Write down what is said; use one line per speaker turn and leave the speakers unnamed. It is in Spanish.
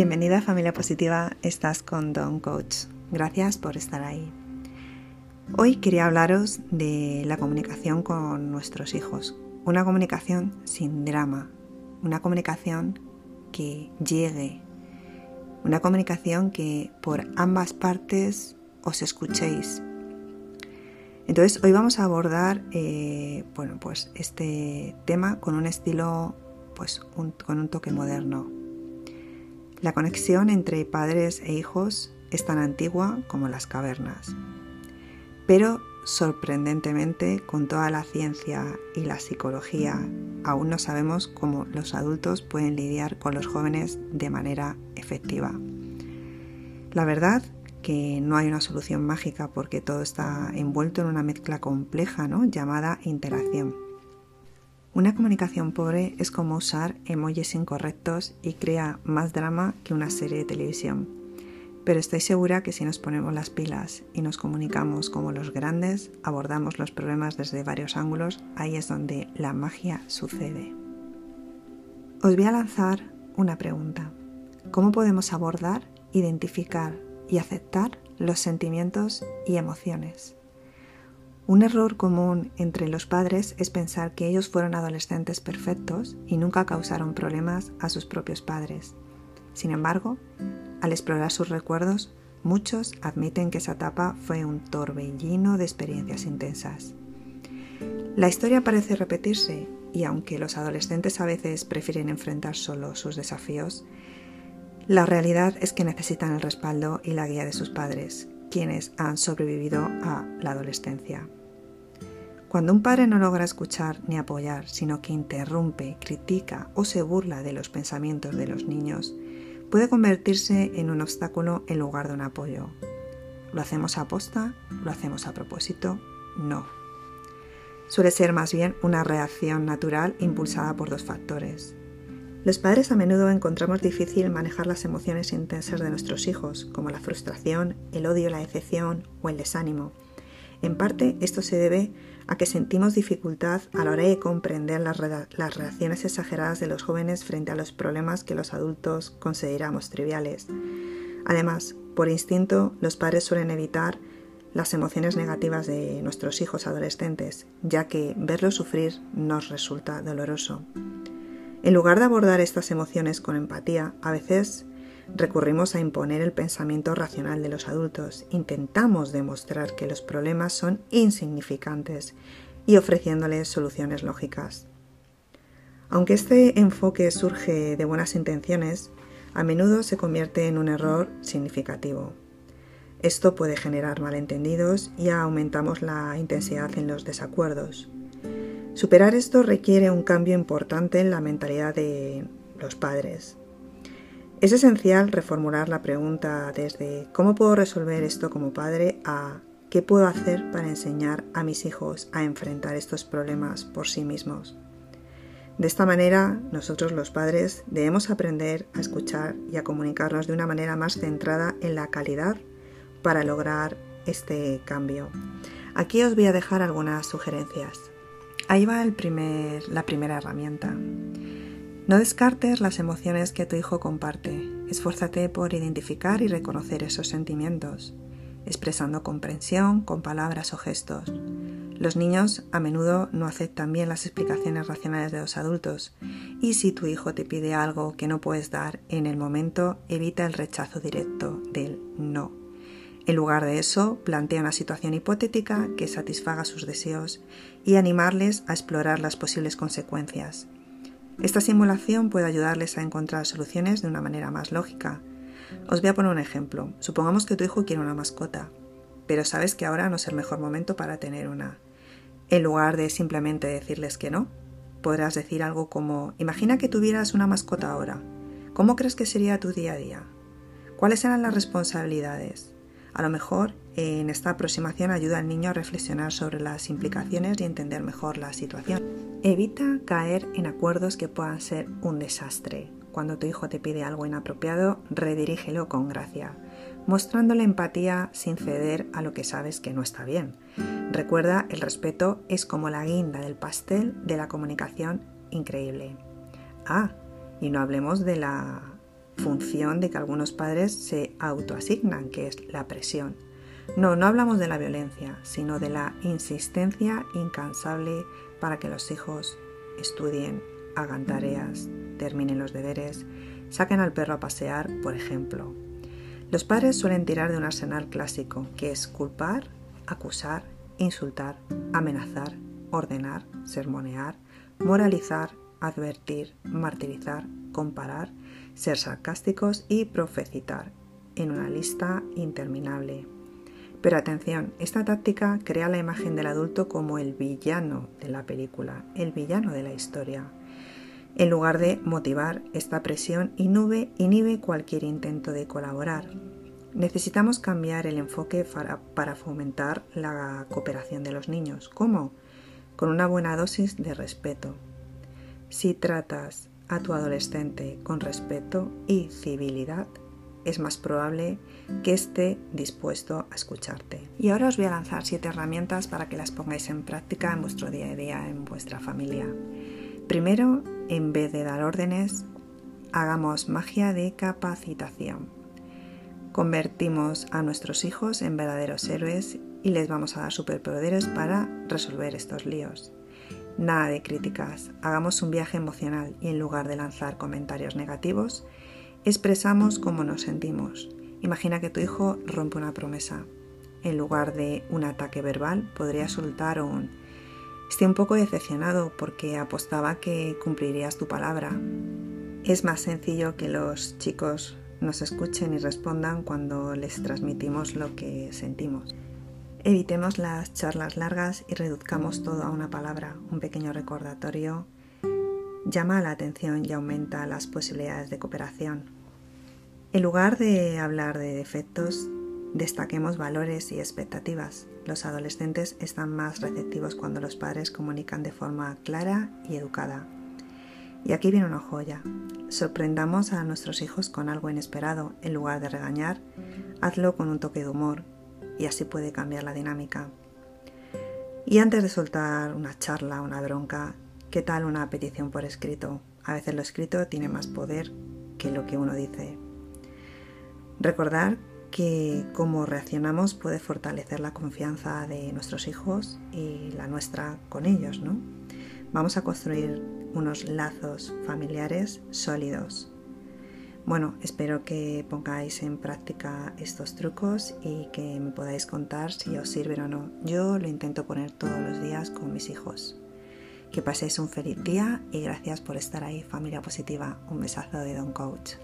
Bienvenida Familia Positiva, estás con Don Coach. Gracias por estar ahí. Hoy quería hablaros de la comunicación con nuestros hijos. Una comunicación sin drama, una comunicación que llegue, una comunicación que por ambas partes os escuchéis. Entonces hoy vamos a abordar eh, bueno, pues este tema con un estilo, pues con un toque moderno. La conexión entre padres e hijos es tan antigua como las cavernas. Pero sorprendentemente, con toda la ciencia y la psicología, aún no sabemos cómo los adultos pueden lidiar con los jóvenes de manera efectiva. La verdad que no hay una solución mágica porque todo está envuelto en una mezcla compleja ¿no? llamada interacción. Una comunicación pobre es como usar emojis incorrectos y crea más drama que una serie de televisión. Pero estoy segura que si nos ponemos las pilas y nos comunicamos como los grandes, abordamos los problemas desde varios ángulos, ahí es donde la magia sucede. Os voy a lanzar una pregunta. ¿Cómo podemos abordar, identificar y aceptar los sentimientos y emociones? Un error común entre los padres es pensar que ellos fueron adolescentes perfectos y nunca causaron problemas a sus propios padres. Sin embargo, al explorar sus recuerdos, muchos admiten que esa etapa fue un torbellino de experiencias intensas. La historia parece repetirse y aunque los adolescentes a veces prefieren enfrentar solo sus desafíos, la realidad es que necesitan el respaldo y la guía de sus padres, quienes han sobrevivido a la adolescencia. Cuando un padre no logra escuchar ni apoyar, sino que interrumpe, critica o se burla de los pensamientos de los niños, puede convertirse en un obstáculo en lugar de un apoyo. ¿Lo hacemos a posta? ¿Lo hacemos a propósito? No. Suele ser más bien una reacción natural impulsada por dos factores. Los padres a menudo encontramos difícil manejar las emociones intensas de nuestros hijos, como la frustración, el odio, la decepción o el desánimo. En parte esto se debe a que sentimos dificultad a la hora de comprender las, reacciones exageradas de los jóvenes frente a los problemas que los adultos consideramos triviales. Además, por instinto, los padres suelen evitar las emociones negativas de nuestros hijos adolescentes, ya que verlos sufrir nos resulta doloroso. En lugar de abordar estas emociones con empatía, a veces Recurrimos a imponer el pensamiento racional de los adultos, intentamos demostrar que los problemas son insignificantes y ofreciéndoles soluciones lógicas. Aunque este enfoque surge de buenas intenciones, a menudo se convierte en un error significativo. Esto puede generar malentendidos y aumentamos la intensidad en los desacuerdos. Superar esto requiere un cambio importante en la mentalidad de los padres. Es esencial reformular la pregunta desde ¿cómo puedo resolver esto como padre? a ¿qué puedo hacer para enseñar a mis hijos a enfrentar estos problemas por sí mismos? De esta manera, nosotros los padres debemos aprender a escuchar y a comunicarnos de una manera más centrada en la calidad para lograr este cambio. Aquí os voy a dejar algunas sugerencias. Ahí va el primer, la primera herramienta. No descartes las emociones que tu hijo comparte. Esfuérzate por identificar y reconocer esos sentimientos, expresando comprensión con palabras o gestos. Los niños a menudo no aceptan bien las explicaciones racionales de los adultos y si tu hijo te pide algo que no puedes dar en el momento, evita el rechazo directo del no. En lugar de eso, plantea una situación hipotética que satisfaga sus deseos y animarles a explorar las posibles consecuencias. Esta simulación puede ayudarles a encontrar soluciones de una manera más lógica. Os voy a poner un ejemplo. Supongamos que tu hijo quiere una mascota, pero sabes que ahora no es el mejor momento para tener una. En lugar de simplemente decirles que no, podrás decir algo como, imagina que tuvieras una mascota ahora. ¿Cómo crees que sería tu día a día? ¿Cuáles serán las responsabilidades? A lo mejor en esta aproximación ayuda al niño a reflexionar sobre las implicaciones y entender mejor la situación. Evita caer en acuerdos que puedan ser un desastre. Cuando tu hijo te pide algo inapropiado, redirígelo con gracia, mostrándole empatía sin ceder a lo que sabes que no está bien. Recuerda, el respeto es como la guinda del pastel de la comunicación increíble. Ah, y no hablemos de la función de que algunos padres se autoasignan, que es la presión. No, no hablamos de la violencia, sino de la insistencia incansable para que los hijos estudien, hagan tareas, terminen los deberes, saquen al perro a pasear, por ejemplo. Los padres suelen tirar de un arsenal clásico, que es culpar, acusar, insultar, amenazar, ordenar, sermonear, moralizar, advertir, martirizar, comparar, ser sarcásticos y profecitar, en una lista interminable. Pero atención, esta táctica crea la imagen del adulto como el villano de la película, el villano de la historia. En lugar de motivar esta presión, inhibe, inhibe cualquier intento de colaborar. Necesitamos cambiar el enfoque para, para fomentar la cooperación de los niños. ¿Cómo? Con una buena dosis de respeto. Si tratas a tu adolescente con respeto y civilidad, es más probable que esté dispuesto a escucharte. Y ahora os voy a lanzar siete herramientas para que las pongáis en práctica en vuestro día a día, en vuestra familia. Primero, en vez de dar órdenes, hagamos magia de capacitación. Convertimos a nuestros hijos en verdaderos héroes y les vamos a dar superpoderes para resolver estos líos. Nada de críticas, hagamos un viaje emocional y en lugar de lanzar comentarios negativos, expresamos cómo nos sentimos. Imagina que tu hijo rompe una promesa. En lugar de un ataque verbal, podría soltar un Estoy un poco decepcionado porque apostaba que cumplirías tu palabra. Es más sencillo que los chicos nos escuchen y respondan cuando les transmitimos lo que sentimos. Evitemos las charlas largas y reduzcamos todo a una palabra. Un pequeño recordatorio llama la atención y aumenta las posibilidades de cooperación. En lugar de hablar de defectos, destaquemos valores y expectativas. Los adolescentes están más receptivos cuando los padres comunican de forma clara y educada. Y aquí viene una joya. Sorprendamos a nuestros hijos con algo inesperado. En lugar de regañar, hazlo con un toque de humor, y así puede cambiar la dinámica. Y antes de soltar una charla, una bronca, ¿qué tal una petición por escrito? A veces lo escrito tiene más poder que lo que uno dice. Recordar que cómo reaccionamos puede fortalecer la confianza de nuestros hijos y la nuestra con ellos, ¿no? Vamos a construir unos lazos familiares sólidos. Bueno, espero que pongáis en práctica estos trucos y que me podáis contar si os sirven o no. Yo lo intento poner todos los días con mis hijos. Que paséis un feliz día y gracias por estar ahí, familia positiva. Un besazo de Don Coach.